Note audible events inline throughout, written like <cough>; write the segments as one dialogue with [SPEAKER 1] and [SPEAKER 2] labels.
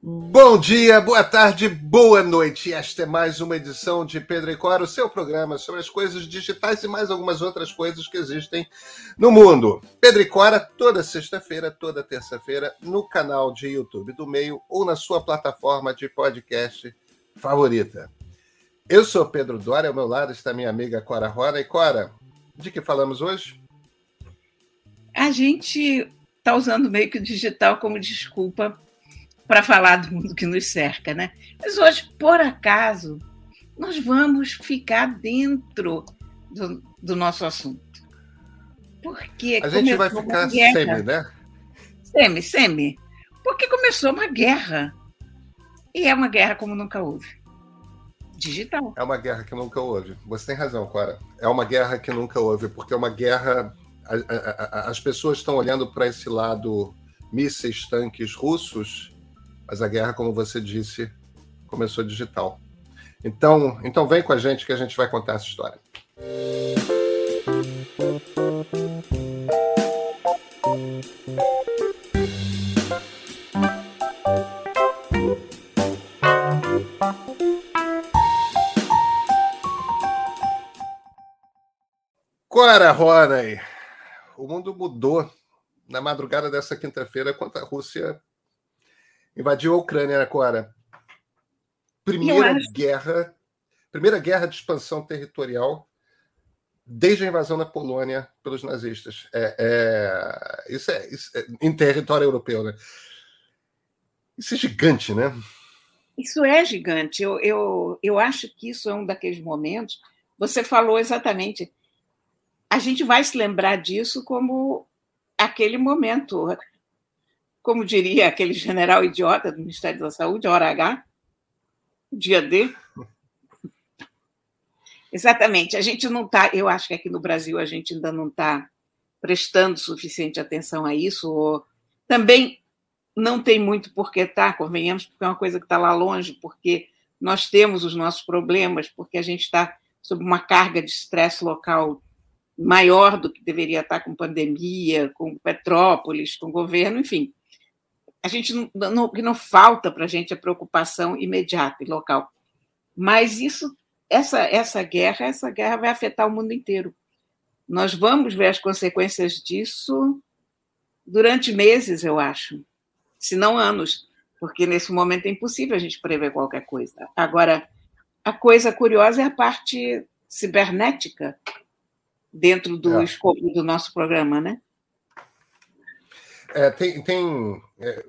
[SPEAKER 1] Bom dia, boa tarde, boa noite. Esta é mais uma edição de Pedro e Cora, o seu programa sobre as coisas digitais e mais algumas outras coisas que existem no mundo. Pedro e Cora, toda sexta-feira, toda terça-feira, no canal de YouTube do Meio ou na sua plataforma de podcast favorita. Eu sou Pedro Dória, ao meu lado está minha amiga Cora Rona. E Cora, de que falamos hoje?
[SPEAKER 2] A gente está usando meio que o digital como desculpa para falar do mundo que nos cerca, né? Mas hoje, por acaso, nós vamos ficar dentro do, do nosso assunto. Porque
[SPEAKER 1] a gente vai ficar semi, né?
[SPEAKER 2] Semi, semi. Porque começou uma guerra. E é uma guerra como nunca houve. Digital.
[SPEAKER 1] É uma guerra que nunca houve. Você tem razão, Cora. É uma guerra que nunca houve, porque é uma guerra. As pessoas estão olhando para esse lado mísseis, tanques russos mas a guerra, como você disse, começou digital. Então, então vem com a gente que a gente vai contar essa história. Cora, Ronay, o mundo mudou na madrugada dessa quinta-feira quando a Rússia invadiu a Ucrânia agora. Primeira acho... guerra, primeira guerra de expansão territorial desde a invasão da Polônia pelos nazistas. É, é, isso, é, isso é, em território europeu, né? Isso é gigante, né?
[SPEAKER 2] Isso é gigante. Eu, eu, eu acho que isso é um daqueles momentos. Você falou exatamente. A gente vai se lembrar disso como aquele momento como diria aquele general idiota do Ministério da Saúde, hora H, dia D. Exatamente. A gente não está, eu acho que aqui no Brasil a gente ainda não está prestando suficiente atenção a isso, ou também não tem muito por que estar, tá, convenhamos, porque é uma coisa que está lá longe, porque nós temos os nossos problemas, porque a gente está sob uma carga de estresse local maior do que deveria estar tá com pandemia, com Petrópolis, com governo, enfim a gente não, não, que não falta para a gente a preocupação imediata e local. Mas isso, essa, essa guerra, essa guerra vai afetar o mundo inteiro. Nós vamos ver as consequências disso durante meses, eu acho, se não anos, porque nesse momento é impossível a gente prever qualquer coisa. Agora, a coisa curiosa é a parte cibernética dentro do é. escopo do nosso programa, né?
[SPEAKER 1] É, tem, tem é,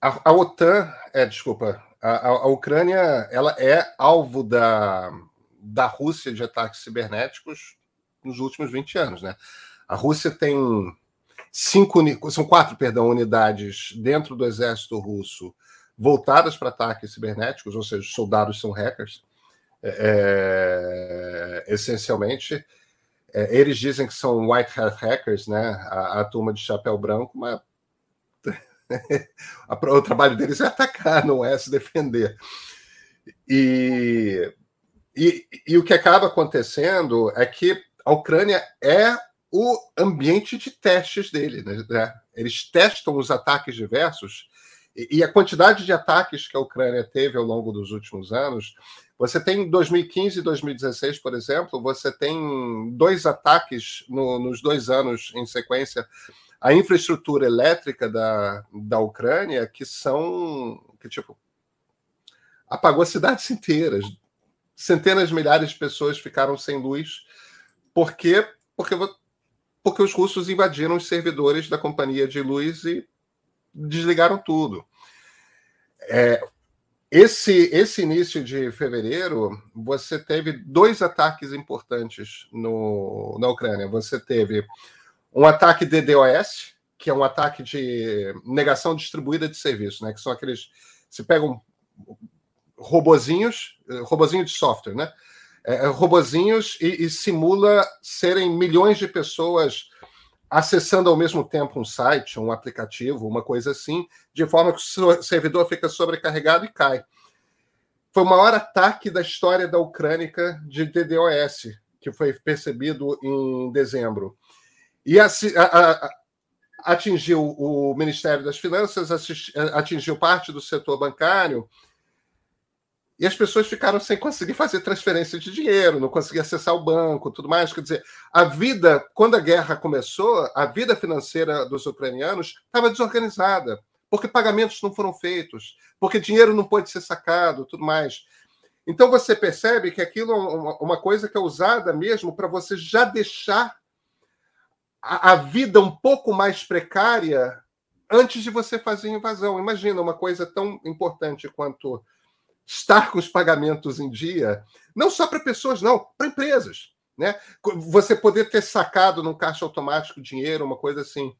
[SPEAKER 1] a, a, OTAN, é, desculpa, a, a, Ucrânia, ela é alvo da, da Rússia de ataques cibernéticos nos últimos 20 anos, né? A Rússia tem cinco, são quatro, perdão, unidades dentro do exército russo voltadas para ataques cibernéticos, ou seja, os soldados são hackers, é, é essencialmente. É, eles dizem que são white hat hackers, né? A, a turma de chapéu branco, mas <laughs> o trabalho deles é atacar, não é se defender. E, e, e, o que acaba acontecendo é que a Ucrânia é o ambiente de testes dele. Né? Eles testam os ataques diversos e, a quantidade de ataques que a Ucrânia teve ao longo dos últimos anos você tem 2015 e 2016, por exemplo, você tem dois ataques no, nos dois anos em sequência à infraestrutura elétrica da, da Ucrânia que são que tipo apagou cidades <laughs> inteiras, centenas de milhares de pessoas ficaram sem luz. Porque porque porque os russos invadiram os servidores da companhia de luz e desligaram tudo. É, esse, esse início de fevereiro, você teve dois ataques importantes no, na Ucrânia. Você teve um ataque DDoS, que é um ataque de negação distribuída de serviço, né? Que são aqueles. Se pegam robozinhos, robozinho de software, né? É, é robozinhos e, e simula serem milhões de pessoas acessando ao mesmo tempo um site, um aplicativo, uma coisa assim, de forma que o servidor fica sobrecarregado e cai. Foi o maior ataque da história da Ucrânia de DDoS, que foi percebido em dezembro. E a, a, atingiu o Ministério das Finanças, atingiu parte do setor bancário, e as pessoas ficaram sem conseguir fazer transferência de dinheiro, não conseguiam acessar o banco, tudo mais. Quer dizer, a vida, quando a guerra começou, a vida financeira dos ucranianos estava desorganizada, porque pagamentos não foram feitos, porque dinheiro não pode ser sacado, tudo mais. Então você percebe que aquilo é uma coisa que é usada mesmo para você já deixar a vida um pouco mais precária antes de você fazer invasão. Imagina uma coisa tão importante quanto estar com os pagamentos em dia, não só para pessoas, não, para empresas. Né? Você poder ter sacado no caixa automático dinheiro, uma coisa assim.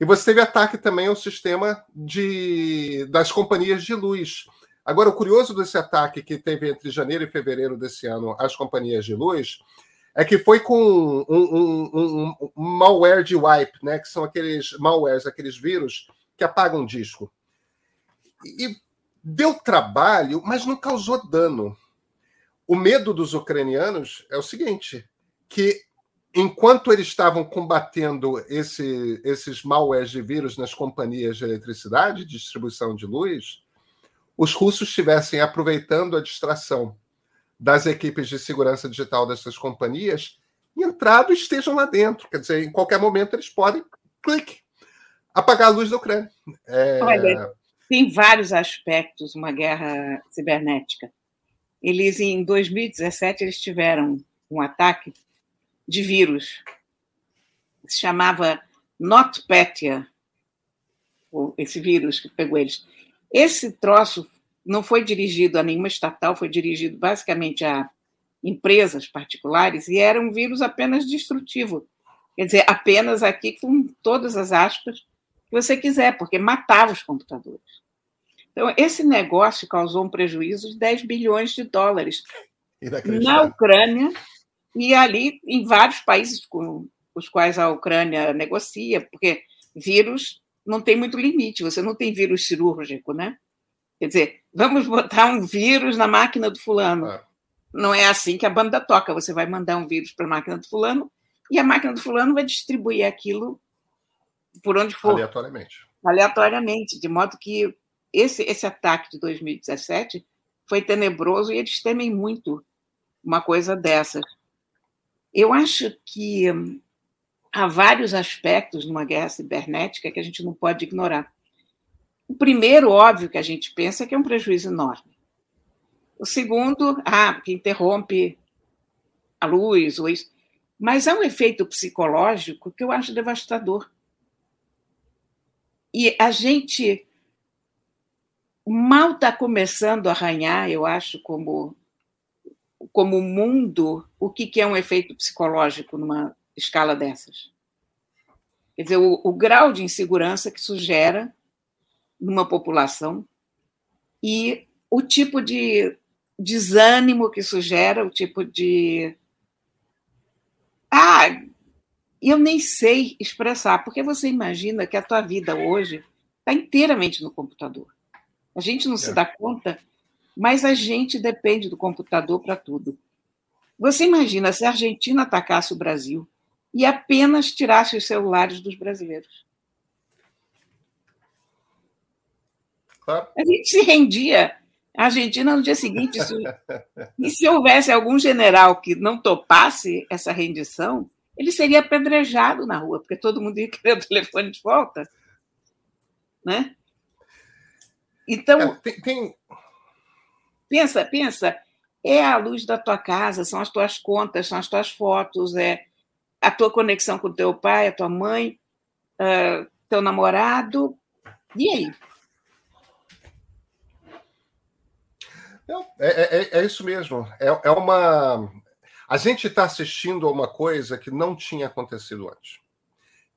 [SPEAKER 1] E você teve ataque também ao sistema de, das companhias de luz. Agora, o curioso desse ataque que teve entre janeiro e fevereiro desse ano às companhias de luz é que foi com um, um, um, um malware de wipe, né? que são aqueles malwares, aqueles vírus que apagam disco. E Deu trabalho, mas não causou dano. O medo dos ucranianos é o seguinte: que enquanto eles estavam combatendo esse, esses malwares de vírus nas companhias de eletricidade, distribuição de luz, os russos estivessem aproveitando a distração das equipes de segurança digital dessas companhias e entrado estejam lá dentro. Quer dizer, em qualquer momento eles podem, clique, apagar a luz da Ucrânia. É...
[SPEAKER 2] Olha, tem vários aspectos uma guerra cibernética. Eles, em 2017, eles tiveram um ataque de vírus. Se chamava NotPetya, esse vírus que pegou eles. Esse troço não foi dirigido a nenhuma estatal, foi dirigido basicamente a empresas particulares e era um vírus apenas destrutivo. Quer dizer, apenas aqui com todas as aspas, você quiser, porque matava os computadores. Então, esse negócio causou um prejuízo de 10 bilhões de dólares na Ucrânia e ali em vários países com os quais a Ucrânia negocia, porque vírus não tem muito limite, você não tem vírus cirúrgico, né? Quer dizer, vamos botar um vírus na máquina do fulano. É. Não é assim que a banda toca, você vai mandar um vírus para a máquina do fulano e a máquina do fulano vai distribuir aquilo por onde for.
[SPEAKER 1] Aleatoriamente.
[SPEAKER 2] Aleatoriamente, de modo que esse, esse ataque de 2017 foi tenebroso e eles temem muito uma coisa dessa. Eu acho que há vários aspectos numa guerra cibernética que a gente não pode ignorar. O primeiro, óbvio, que a gente pensa é que é um prejuízo enorme. O segundo, ah, que interrompe a luz ou isso. Mas há um efeito psicológico que eu acho devastador. E a gente mal está começando a arranhar, eu acho, como como mundo, o que, que é um efeito psicológico numa escala dessas. Quer dizer, o, o grau de insegurança que isso gera numa população e o tipo de desânimo que isso gera, o tipo de. Ah, eu nem sei expressar, porque você imagina que a tua vida hoje está inteiramente no computador. A gente não é. se dá conta, mas a gente depende do computador para tudo. Você imagina se a Argentina atacasse o Brasil e apenas tirasse os celulares dos brasileiros? Claro. A gente se rendia. A Argentina, no dia seguinte, se... <laughs> e se houvesse algum general que não topasse essa rendição, ele seria apedrejado na rua, porque todo mundo ia querer o telefone de volta. Né? Então, é, tem, tem... pensa, pensa, é a luz da tua casa, são as tuas contas, são as tuas fotos, é a tua conexão com o teu pai, a tua mãe, uh, teu namorado. E aí?
[SPEAKER 1] É, é, é, isso mesmo. É, é uma. A gente está assistindo a uma coisa que não tinha acontecido antes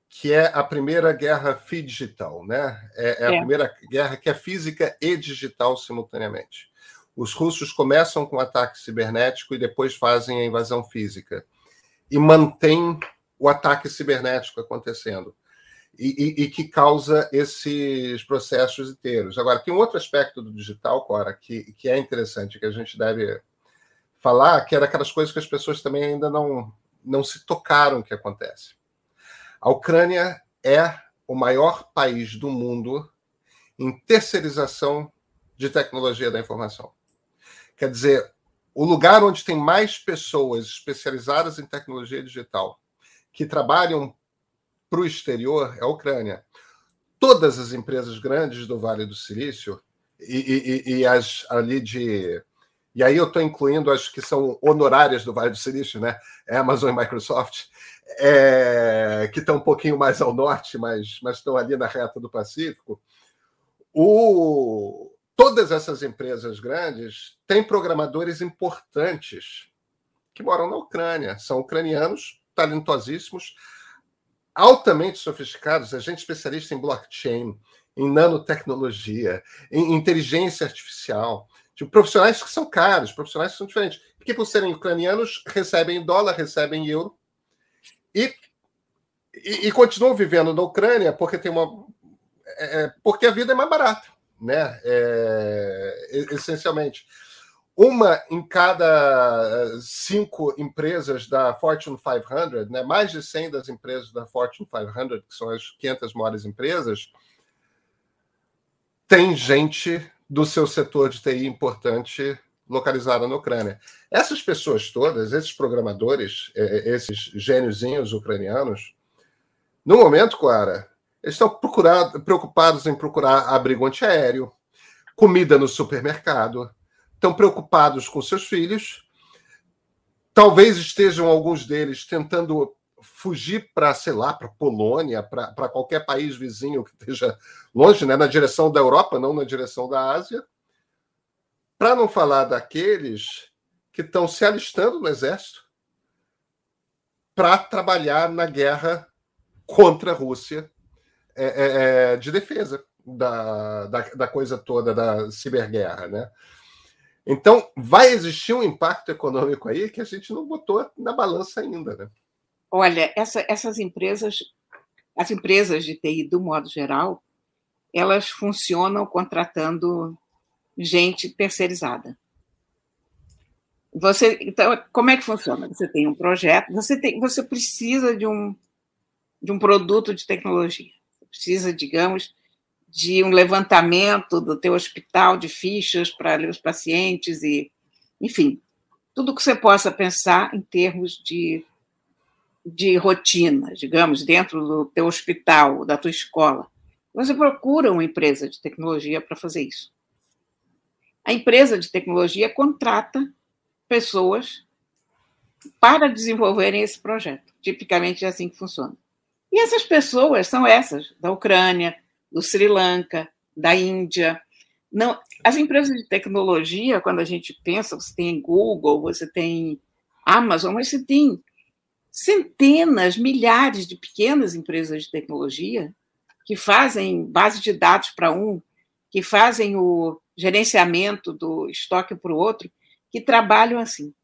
[SPEAKER 1] que é a primeira guerra digital, né? É, é a é. primeira guerra que é física e digital simultaneamente. Os russos começam com ataque cibernético e depois fazem a invasão física e mantém o ataque cibernético acontecendo e, e, e, que causa esses processos inteiros. Agora, tem um outro aspecto do digital, Cora, que, que é interessante, que a gente deve falar, que era aquelas coisas que as pessoas também ainda não, não se tocaram que acontece. A Ucrânia é o maior país do mundo em terceirização de tecnologia da informação. Quer dizer, o lugar onde tem mais pessoas especializadas em tecnologia digital que trabalham para o exterior é a Ucrânia. Todas as empresas grandes do Vale do Silício e, e, e as ali de. E aí eu estou incluindo as que são honorárias do Vale do Silício, né? Amazon e Microsoft, é, que estão um pouquinho mais ao norte, mas, mas estão ali na reta do Pacífico. O, todas essas empresas grandes têm programadores importantes que moram na Ucrânia. São ucranianos talentosíssimos, altamente sofisticados, a gente especialista em blockchain, em nanotecnologia, em inteligência artificial. Tipo, profissionais que são caros, profissionais que são diferentes. Porque, por serem ucranianos, recebem dólar, recebem euro e, e, e continuam vivendo na Ucrânia porque tem uma. É, é porque a vida é mais barata, né? É, essencialmente. Uma em cada cinco empresas da Fortune 500, né? mais de 100 das empresas da Fortune 500, que são as 500 maiores empresas, tem gente do seu setor de TI importante localizada na Ucrânia. Essas pessoas todas, esses programadores, é, é, esses gêniozinhos ucranianos, no momento, Clara, eles estão preocupados em procurar abrigo antiaéreo, comida no supermercado, estão preocupados com seus filhos, talvez estejam alguns deles tentando fugir para, sei lá, para Polônia, para qualquer país vizinho que esteja longe, né, na direção da Europa, não na direção da Ásia, para não falar daqueles que estão se alistando no exército para trabalhar na guerra contra a Rússia é, é, é, de defesa da, da, da coisa toda da ciberguerra, né? Então, vai existir um impacto econômico aí que a gente não botou na balança ainda, né?
[SPEAKER 2] Olha, essa, essas empresas, as empresas de TI, do modo geral, elas funcionam contratando gente terceirizada. Você, então, como é que funciona? Você tem um projeto, você tem, você precisa de um de um produto de tecnologia. Precisa, digamos, de um levantamento do teu hospital de fichas para os pacientes e, enfim, tudo que você possa pensar em termos de de rotina, digamos, dentro do teu hospital, da tua escola, você procura uma empresa de tecnologia para fazer isso. A empresa de tecnologia contrata pessoas para desenvolverem esse projeto. Tipicamente é assim que funciona. E essas pessoas são essas, da Ucrânia, do Sri Lanka, da Índia. Não, as empresas de tecnologia, quando a gente pensa, você tem Google, você tem Amazon, mas você tem centenas, milhares de pequenas empresas de tecnologia que fazem base de dados para um, que fazem o gerenciamento do estoque para o outro, que trabalham assim,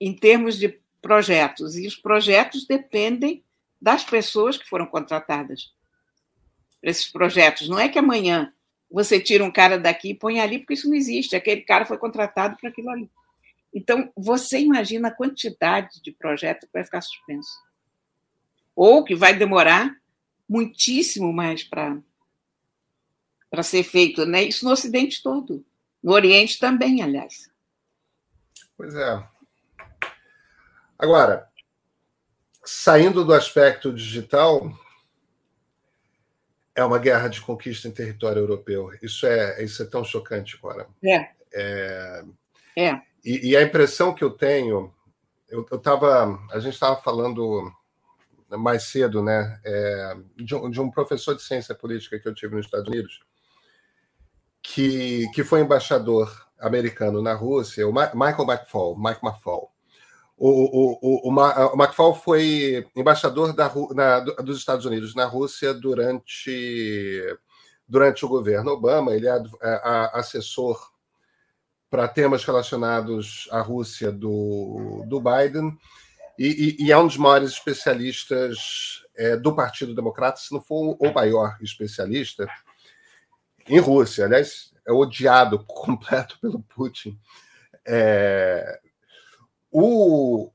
[SPEAKER 2] em termos de projetos. E os projetos dependem das pessoas que foram contratadas para esses projetos. Não é que amanhã você tira um cara daqui e põe ali, porque isso não existe. Aquele cara foi contratado para aquilo ali. Então, você imagina a quantidade de projeto que vai ficar suspenso. Ou que vai demorar muitíssimo mais para ser feito, né? Isso no Ocidente todo, no Oriente também, aliás.
[SPEAKER 1] Pois é. Agora, saindo do aspecto digital, é uma guerra de conquista em território europeu. Isso é, isso é tão chocante, Cora.
[SPEAKER 2] É.
[SPEAKER 1] É. é. E, e, a impressão que eu tenho, eu, eu tava, a gente estava falando mais cedo, né, é, de, um, de, um, professor de ciência política que eu tive nos Estados Unidos, que, que foi embaixador americano na Rússia, o Michael McFall, Mike McFall. O, o, o, o, McFall foi embaixador da, na, dos Estados Unidos na Rússia durante, durante o governo Obama. Ele é, é assessor para temas relacionados à Rússia do, do Biden e, e, e, é um dos maiores especialistas é, do Partido Democrata, se não for o maior especialista, em Rússia. Aliás, é odiado <laughs> completo pelo Putin. É, o,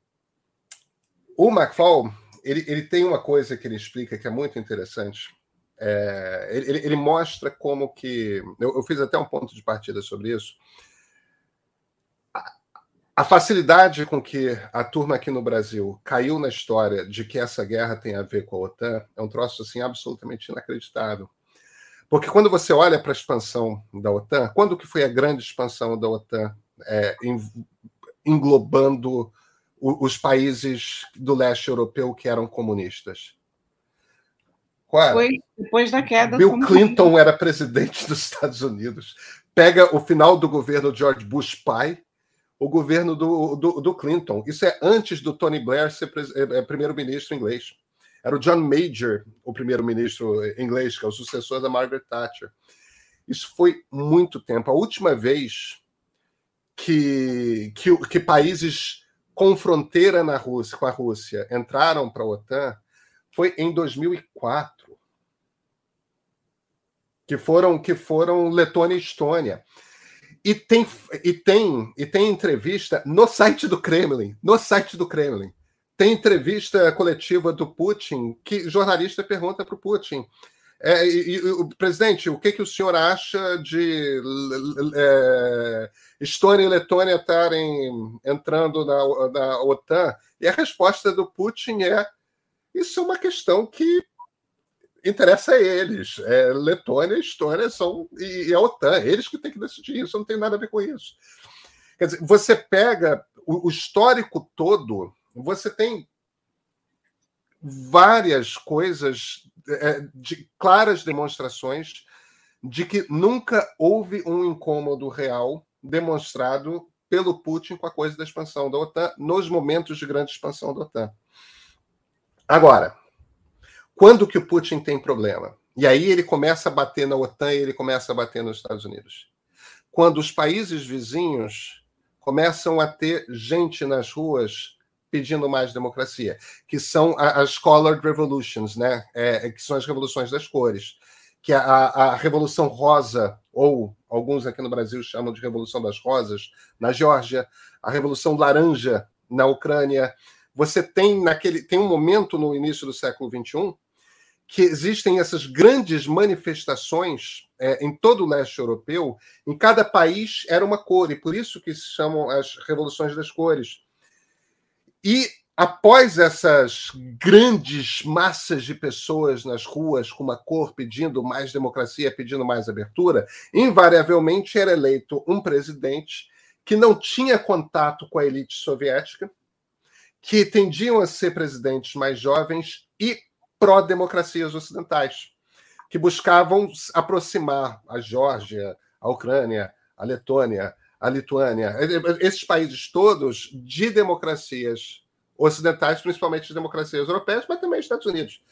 [SPEAKER 1] o McFall ele, ele tem uma coisa que ele explica que é muito interessante. É, ele, ele, mostra como que. Eu, eu, fiz até um ponto de partida sobre isso. A, facilidade com que a turma aqui no Brasil caiu na história de que essa guerra tem a ver com a OTAN é um troço assim absolutamente inacreditável. Porque quando você olha para a expansão da OTAN, quando que foi a grande expansão da OTAN é, englobando os países do leste europeu que eram comunistas?
[SPEAKER 2] Qual Foi depois da queda.
[SPEAKER 1] Bill Clinton era presidente dos Estados Unidos. Pega o final do governo George Bush pai, o governo do, do, do Clinton. Isso é antes do Tony Blair ser é, é, primeiro-ministro inglês. Era o John Major, o primeiro-ministro inglês, que é o sucessor da Margaret Thatcher. Isso foi muito tempo. A última vez que, que, que países com fronteira na Rússia, com a Rússia entraram para a OTAN foi em 2004. Que foram que foram Letônia e Estônia. E tem, e tem e tem entrevista no site do Kremlin, no site do Kremlin. Tem entrevista coletiva do Putin que jornalista pergunta para o Putin: é, e, e, presidente, o que, que o senhor acha de é, Estônia e Letônia estarem entrando na, na OTAN? E a resposta do Putin é: isso é uma questão que interessa a eles. É, Letônia Estônia são e, e a OTAN, eles que têm que decidir isso, não tem nada a ver com isso. Quer dizer, você pega o, o histórico todo, você tem várias coisas, é, de claras demonstrações de que nunca houve um incômodo real demonstrado pelo Putin com a coisa da expansão da OTAN nos momentos de grande expansão da OTAN. Agora, quando que o Putin tem problema? E aí ele começa a bater na OTAN e ele começa a bater nos Estados Unidos. Quando os países vizinhos começam a ter gente nas ruas pedindo mais democracia, que são as colored revolutions, né? É, que são as revoluções das cores, que a, a, revolução rosa ou alguns aqui no Brasil chamam de revolução das rosas na Geórgia, a revolução laranja na Ucrânia. Você tem naquele tem um momento no início do século 21 que existem essas grandes manifestações é, em todo o leste europeu. Em cada país era uma cor e por isso que se chamam as revoluções das cores e após essas grandes massas de pessoas nas ruas com uma cor pedindo mais democracia, pedindo mais abertura, invariavelmente era eleito um presidente que não tinha contato com a elite soviética, que tendiam a ser presidentes mais jovens e pró-democracias ocidentais, que buscavam aproximar a Geórgia, a Ucrânia, a Letônia, a Lituânia, esses países todos de democracias ocidentais, principalmente de democracias europeias, mas também Estados Unidos.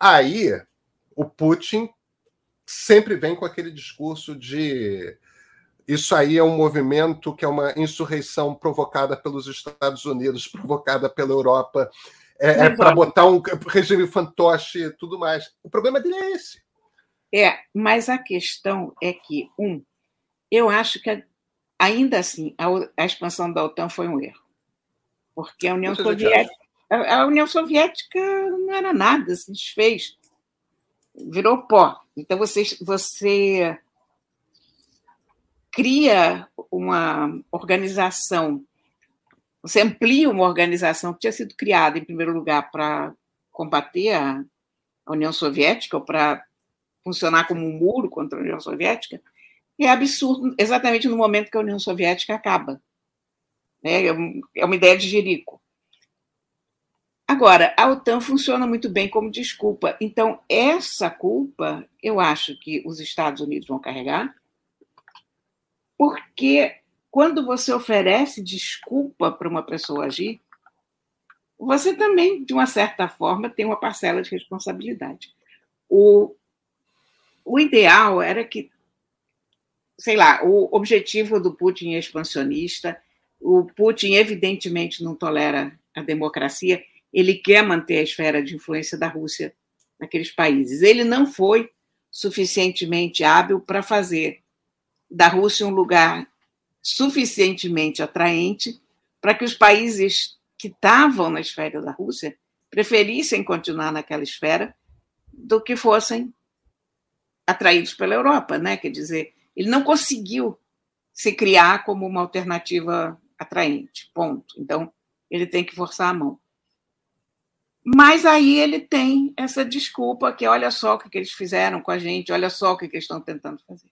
[SPEAKER 1] Aí, o Putin sempre vem com aquele discurso de isso aí é um movimento que é uma insurreição provocada pelos Estados Unidos, <laughs> provocada pela Europa, é, é para botar um regime fantoche e tudo mais. O problema dele é esse.
[SPEAKER 2] É, mas a questão é que, um, eu acho que ainda assim, a, a expansão da OTAN foi um erro. Porque a União Soviética. A, a União Soviética não era nada, se desfez. Virou pó. Então você, você cria uma organização, você amplia uma organização que tinha sido criada, em primeiro lugar, para combater a, União Soviética, ou para funcionar como um muro contra a União Soviética, é absurdo exatamente no momento que a União Soviética acaba. É, é uma ideia de Jerico. Agora, a OTAN funciona muito bem como desculpa. Então, essa culpa, eu acho que os Estados Unidos vão carregar, porque quando você oferece desculpa para uma pessoa agir, você também, de uma certa forma, tem uma parcela de responsabilidade. O, o ideal era que sei lá, o objetivo do Putin é expansionista, o Putin evidentemente não tolera a democracia, ele quer manter a esfera de influência da Rússia naqueles países. Ele não foi suficientemente hábil para fazer da Rússia um lugar suficientemente atraente para que os países que estavam na esfera da Rússia preferissem continuar naquela esfera do que fossem atraídos pela Europa, né? Quer dizer, ele não conseguiu se criar como uma alternativa atraente, ponto. Então, ele tem que forçar a mão. Mas aí ele tem essa desculpa que olha só o que eles fizeram com a gente, olha só o que eles estão tentando fazer.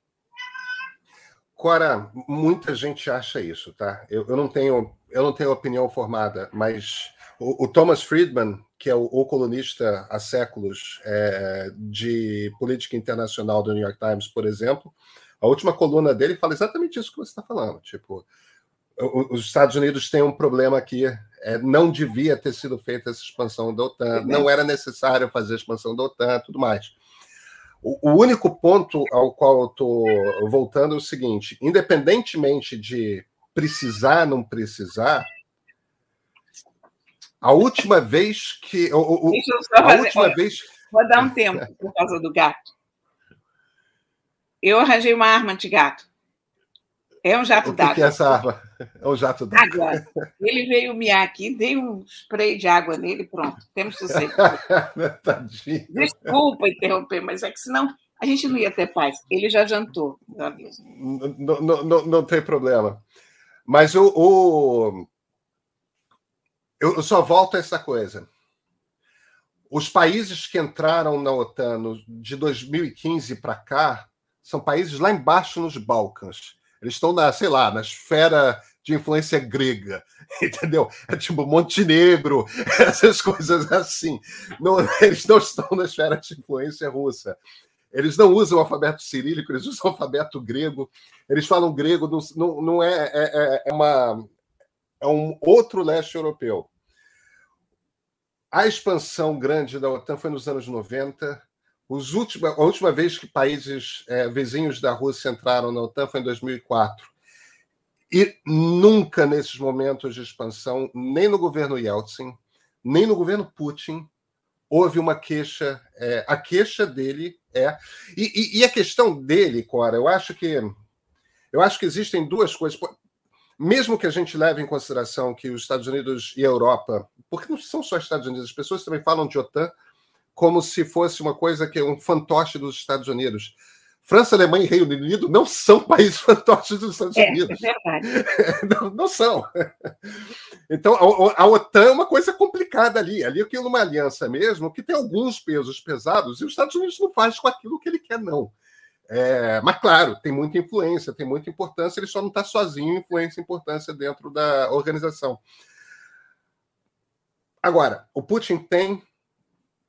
[SPEAKER 1] Cora, muita gente acha isso, tá? Eu, eu, não tenho eu não tenho opinião formada, mas o, o Thomas Friedman, que é o, o colunista há séculos é, de política internacional do New York Times, por exemplo, a última coluna dele fala exatamente isso que você está falando. Tipo, os Estados Unidos têm um problema aqui. É, não devia ter sido feita essa expansão da OTAN, não era necessário fazer a expansão da OTAN, tudo mais. O, único ponto ao qual eu estou voltando é o seguinte: independentemente de precisar, não precisar, a última vez que. O, o, a
[SPEAKER 2] fazer, última olha, vez. Vou dar um tempo por causa do gato. Eu arranjei uma arma anti-gato. É um jato d'água.
[SPEAKER 1] O que é essa arma? É um jato d'água.
[SPEAKER 2] Ele veio miar aqui, dei um spray de água nele pronto. Temos sucesso. <laughs> Tadinho. Desculpa interromper, mas é que senão a gente não ia ter paz. Ele já jantou.
[SPEAKER 1] Não, não, não, não tem problema. Mas o, o, eu só volto a essa coisa. Os países que entraram na OTAN de 2015 para cá são países lá embaixo nos Balcãs. Eles estão na, sei lá, na esfera de influência grega, <laughs> entendeu? É tipo Montenegro, <laughs> essas coisas assim. Não, <laughs> eles não estão na esfera de influência russa. Eles não usam o alfabeto cirílico, eles usam o alfabeto grego. Eles falam grego, não, não, é, é, é, é uma, é um outro leste europeu. A expansão grande da OTAN foi nos anos 90. Os última, a última vez que países é, vizinhos da Rússia entraram na OTAN foi em 2004. E nunca nesses momentos de expansão, nem no governo Yeltsin, nem no governo Putin, houve uma queixa. É, a queixa dele é. E, e, e, a questão dele, Cora, eu acho que. Eu acho que existem duas coisas mesmo que a gente leve em consideração que os Estados Unidos e a Europa, porque não são só Estados Unidos, as pessoas também falam de OTAN como se fosse uma coisa que é um fantoche dos Estados Unidos. França, Alemanha e Reino Unido não são <laughs> países fantoches dos Estados é, Unidos. É verdade. <laughs> Não, não são. Então, a, a, OTAN é uma coisa complicada ali. Ali aquilo é uma aliança mesmo que tem alguns pesos pesados e os Estados Unidos não faz com aquilo que ele quer, não. É, mas, claro, tem muita influência, tem muita importância, ele só não está sozinho, influência e importância dentro da organização. Agora, o Putin tem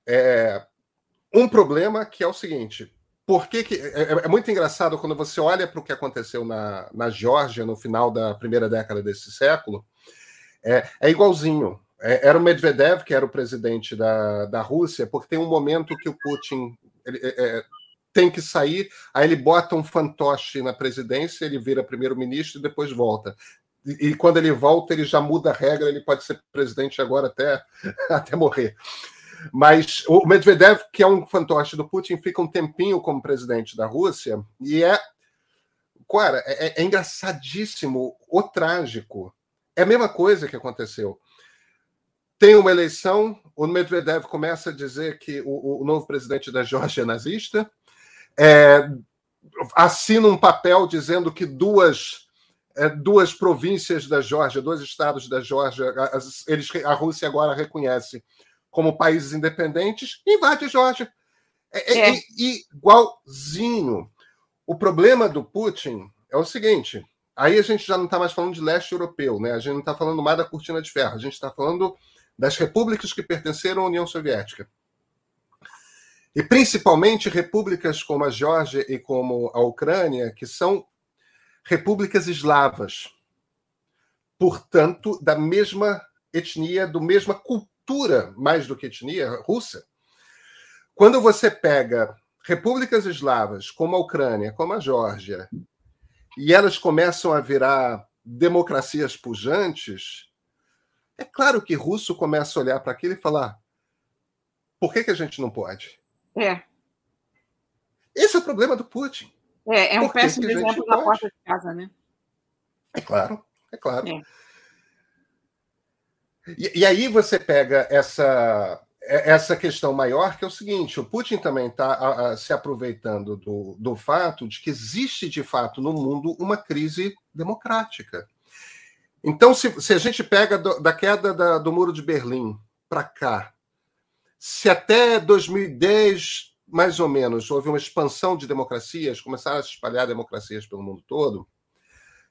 [SPEAKER 1] é, um problema que é o seguinte: por que, que é, é, muito engraçado quando você olha para o que aconteceu na, na Geórgia no final da primeira década desse século, é, é igualzinho. É, era o Medvedev que era o presidente da, da Rússia, porque tem um momento que o Putin ele, é, tem que sair, aí ele bota um fantoche na presidência, ele vira primeiro-ministro e depois volta. E, e, quando ele volta, ele já muda a regra, ele pode ser presidente agora até, <laughs> até morrer. Mas o Medvedev, que é um fantoche do Putin, fica um tempinho como presidente da Rússia e é. Cara, é, é, é engraçadíssimo o trágico. É a mesma coisa que aconteceu. Tem uma eleição, o Medvedev começa a dizer que o, o novo presidente da Geórgia é nazista, é, assina um papel dizendo que duas, é, duas províncias da Geórgia, dois estados da Geórgia, eles, a Rússia agora reconhece como países independentes, invade a Geórgia. É, é, é. igualzinho. O problema do Putin é o seguinte: aí a gente já não está mais falando de leste europeu, né? A gente não está falando mais da cortina de ferro, a gente está falando das repúblicas que pertenceram à União Soviética. E principalmente repúblicas como a Geórgia e como a Ucrânia, que são repúblicas eslavas, portanto, da mesma etnia, do mesma cultura, mais do que etnia russa. Quando você pega repúblicas eslavas como a Ucrânia, como a Geórgia, e elas começam a virar democracias pujantes, é claro que russo começa a olhar para aquilo e falar: por que, que a gente não pode?
[SPEAKER 2] É.
[SPEAKER 1] Esse é o problema do Putin.
[SPEAKER 2] É, é um péssimo exemplo da porta de casa, né?
[SPEAKER 1] É claro, é claro. É. E, e, aí você pega essa é essa questão maior, que é o seguinte: o Putin também está se aproveitando do, do fato de que existe, de fato, no mundo uma crise democrática. Então, se, se a gente pega do, da queda da, do Muro de Berlim para cá, se até 2010, mais ou menos, houve uma expansão de democracias, começaram a se espalhar democracias pelo mundo todo,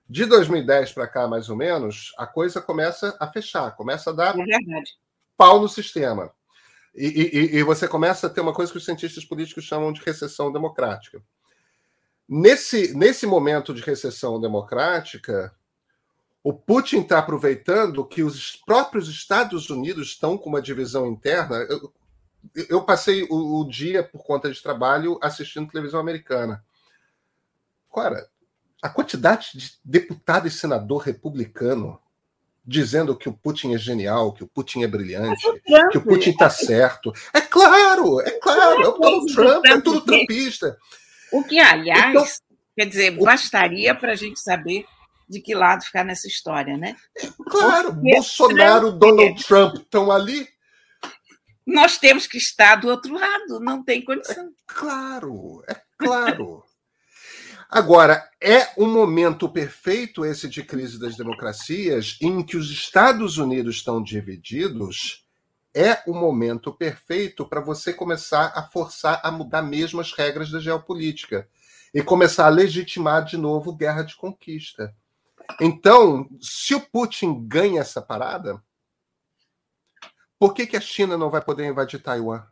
[SPEAKER 1] de 2010 para cá, mais ou menos, a coisa começa a fechar, começa a dar
[SPEAKER 2] é
[SPEAKER 1] pau no sistema. E, e, e, você começa a ter uma coisa que os cientistas políticos chamam de recessão democrática. Nesse, nesse momento de recessão democrática, o Putin está aproveitando que os próprios Estados Unidos estão com uma divisão interna. Eu, eu passei o, o, dia, por conta de trabalho, assistindo televisão americana. Cara, a quantidade de deputado e senador republicano dizendo que o Putin é genial, que o Putin é brilhante, é que o Putin está certo. É claro, é claro, é o Donald Trump, é tudo trumpista.
[SPEAKER 2] O que, aliás, então, quer dizer, bastaria para a gente saber de que lado ficar nessa história, né?
[SPEAKER 1] É claro, Porque Bolsonaro, Trump, Donald Trump estão ali.
[SPEAKER 2] Nós temos que estar do outro lado, não tem condição. É
[SPEAKER 1] claro, é claro. Agora, é um momento perfeito esse de crise das democracias, em que os Estados Unidos estão divididos. É o momento perfeito para você começar a forçar a mudar mesmo as regras da geopolítica e começar a legitimar de novo guerra de conquista. Então, se o Putin ganha essa parada, por que, que a China não vai poder invadir Taiwan?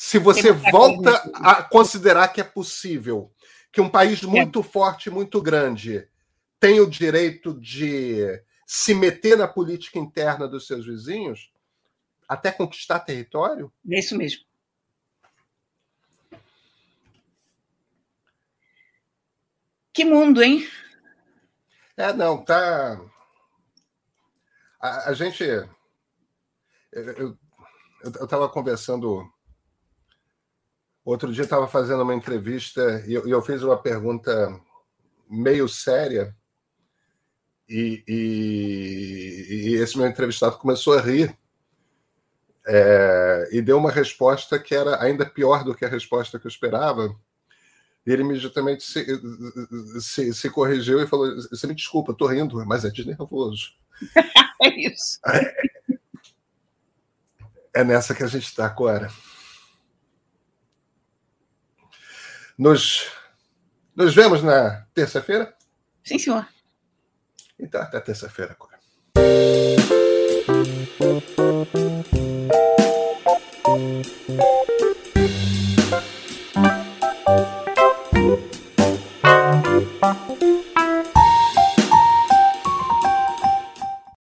[SPEAKER 1] Se você volta a considerar que é possível que um país muito forte, muito grande, tenha o direito de se meter na política interna dos seus vizinhos, até conquistar território?
[SPEAKER 2] É isso mesmo. Que mundo, hein?
[SPEAKER 1] É, não, tá. A, a gente. Eu estava conversando Outro dia estava fazendo uma entrevista e eu, eu, fiz uma pergunta meio séria e, e, e esse meu entrevistado começou a rir é, e deu uma resposta que era ainda pior do que a resposta que eu esperava. E ele imediatamente se, se, se corrigiu e falou: Você me desculpa, estou rindo, mas é de nervoso. <laughs>
[SPEAKER 2] é isso. É,
[SPEAKER 1] é nessa que a gente está, Cora. Nos, nos vemos na terça-feira?
[SPEAKER 2] Sim, senhor.
[SPEAKER 1] Então, até terça-feira agora.